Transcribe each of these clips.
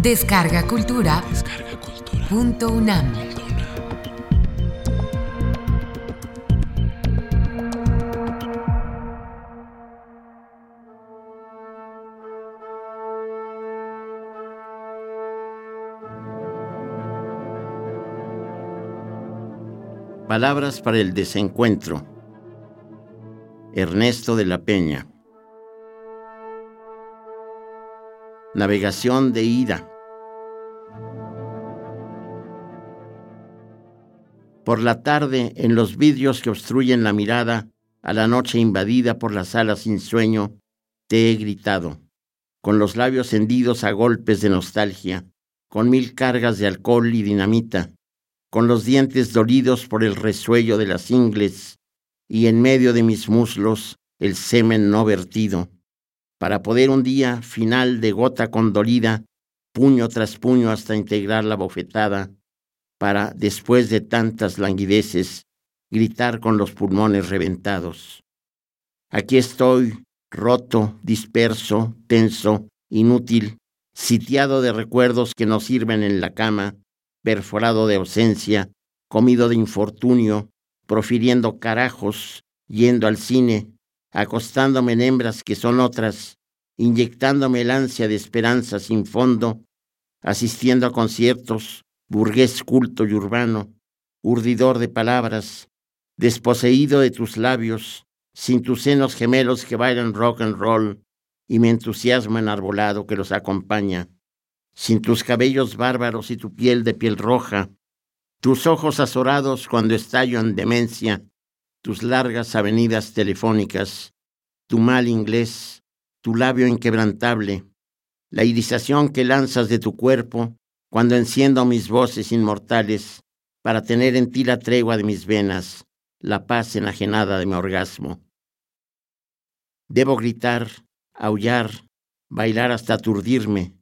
Descarga Cultura. Punto UNAM. Palabras para el desencuentro. Ernesto de la Peña. Navegación de ida. Por la tarde, en los vidrios que obstruyen la mirada, a la noche invadida por las alas sin sueño, te he gritado, con los labios hendidos a golpes de nostalgia, con mil cargas de alcohol y dinamita, con los dientes dolidos por el resuello de las ingles y en medio de mis muslos el semen no vertido, para poder un día final de gota condolida, puño tras puño hasta integrar la bofetada, para, después de tantas languideces, gritar con los pulmones reventados. Aquí estoy, roto, disperso, tenso, inútil, sitiado de recuerdos que no sirven en la cama, perforado de ausencia, comido de infortunio, profiriendo carajos, yendo al cine, acostándome en hembras que son otras, inyectándome el ansia de esperanza sin fondo, asistiendo a conciertos, burgués culto y urbano, urdidor de palabras, desposeído de tus labios, sin tus senos gemelos que bailan rock and roll y mi entusiasmo enarbolado que los acompaña sin tus cabellos bárbaros y tu piel de piel roja, tus ojos azorados cuando estallo en demencia, tus largas avenidas telefónicas, tu mal inglés, tu labio inquebrantable, la irisación que lanzas de tu cuerpo cuando enciendo mis voces inmortales para tener en ti la tregua de mis venas, la paz enajenada de mi orgasmo. Debo gritar, aullar, bailar hasta aturdirme,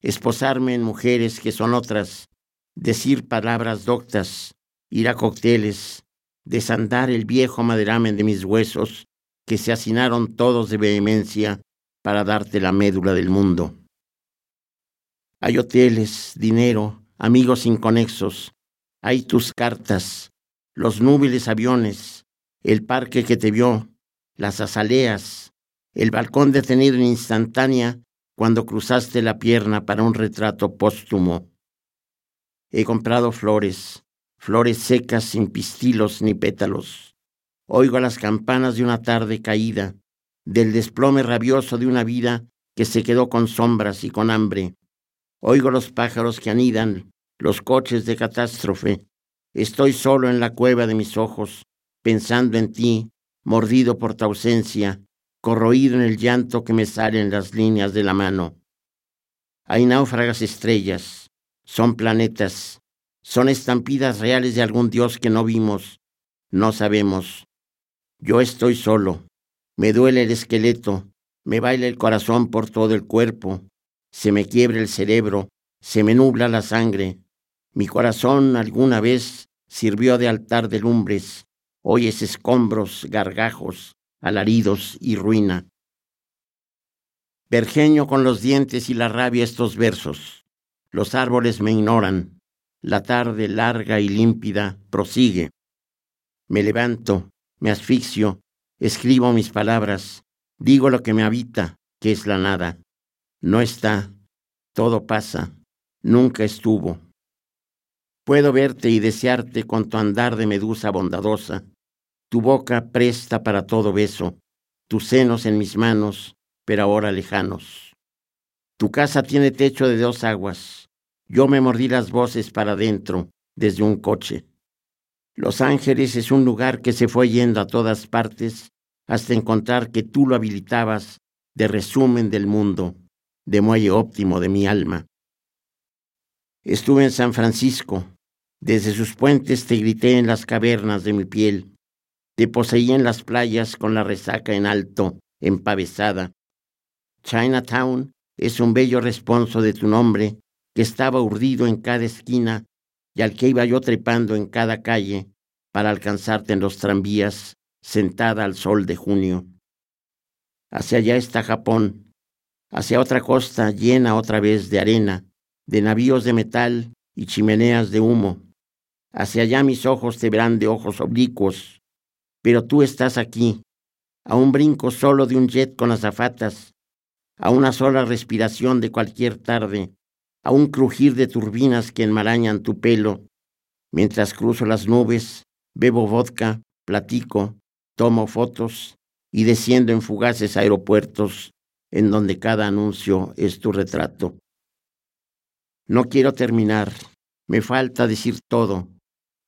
esposarme en mujeres que son otras, decir palabras doctas, ir a cócteles, desandar el viejo maderamen de mis huesos, que se hacinaron todos de vehemencia para darte la médula del mundo. Hay hoteles, dinero, amigos inconexos, hay tus cartas, los núbiles aviones, el parque que te vio, las azaleas, el balcón detenido en instantánea cuando cruzaste la pierna para un retrato póstumo. He comprado flores, flores secas sin pistilos ni pétalos. Oigo las campanas de una tarde caída, del desplome rabioso de una vida que se quedó con sombras y con hambre. Oigo los pájaros que anidan, los coches de catástrofe. Estoy solo en la cueva de mis ojos, pensando en ti, mordido por tu ausencia, corroído en el llanto que me salen las líneas de la mano. Hay náufragas estrellas, son planetas, son estampidas reales de algún Dios que no vimos, no sabemos. Yo estoy solo, me duele el esqueleto, me baila el corazón por todo el cuerpo, se me quiebra el cerebro, se me nubla la sangre. Mi corazón alguna vez sirvió de altar de lumbres, hoy es escombros, gargajos, alaridos y ruina. Vergeño con los dientes y la rabia estos versos. Los árboles me ignoran. La tarde larga y límpida prosigue. Me levanto, me asfixio, escribo mis palabras, digo lo que me habita, que es la nada. No está, todo pasa, nunca estuvo. Puedo verte y desearte con tu andar de medusa bondadosa, tu boca presta para todo beso, tus senos en mis manos, pero ahora lejanos. Tu casa tiene techo de dos aguas. Yo me mordí las voces para adentro, desde un coche. Los Ángeles es un lugar que se fue yendo a todas partes hasta encontrar que tú lo habilitabas de resumen del mundo, de muelle óptimo de mi alma. Estuve en San Francisco. Desde sus puentes te grité en las cavernas de mi piel. Te poseí en las playas con la resaca en alto, empavesada. Chinatown es un bello responso de tu nombre que estaba urdido en cada esquina y al que iba yo trepando en cada calle para alcanzarte en los tranvías, sentada al sol de junio. Hacia allá está Japón, hacia otra costa llena otra vez de arena, de navíos de metal y chimeneas de humo. Hacia allá mis ojos te verán de ojos oblicuos, pero tú estás aquí, a un brinco solo de un jet con azafatas, a una sola respiración de cualquier tarde, a un crujir de turbinas que enmarañan tu pelo, mientras cruzo las nubes, bebo vodka, platico, tomo fotos y desciendo en fugaces aeropuertos en donde cada anuncio es tu retrato. No quiero terminar, me falta decir todo,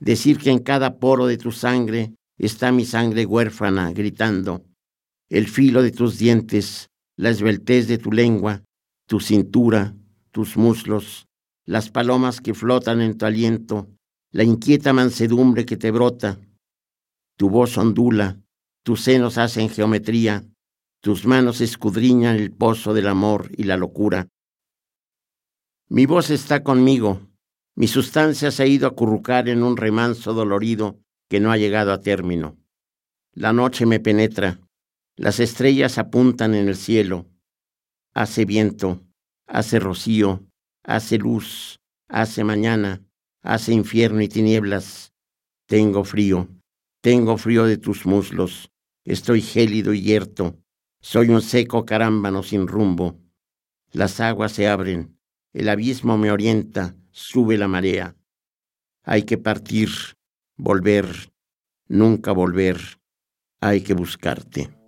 decir que en cada poro de tu sangre está mi sangre huérfana gritando, el filo de tus dientes, la esbeltez de tu lengua, tu cintura, tus muslos, las palomas que flotan en tu aliento, la inquieta mansedumbre que te brota. Tu voz ondula, tus senos hacen geometría, tus manos escudriñan el pozo del amor y la locura. Mi voz está conmigo, mi sustancia se ha ido a acurrucar en un remanso dolorido que no ha llegado a término. La noche me penetra, las estrellas apuntan en el cielo, hace viento, hace rocío, hace luz, hace mañana, hace infierno y tinieblas. Tengo frío, tengo frío de tus muslos, estoy gélido y yerto, soy un seco carámbano sin rumbo. Las aguas se abren, el abismo me orienta, sube la marea. Hay que partir, volver, nunca volver, hay que buscarte.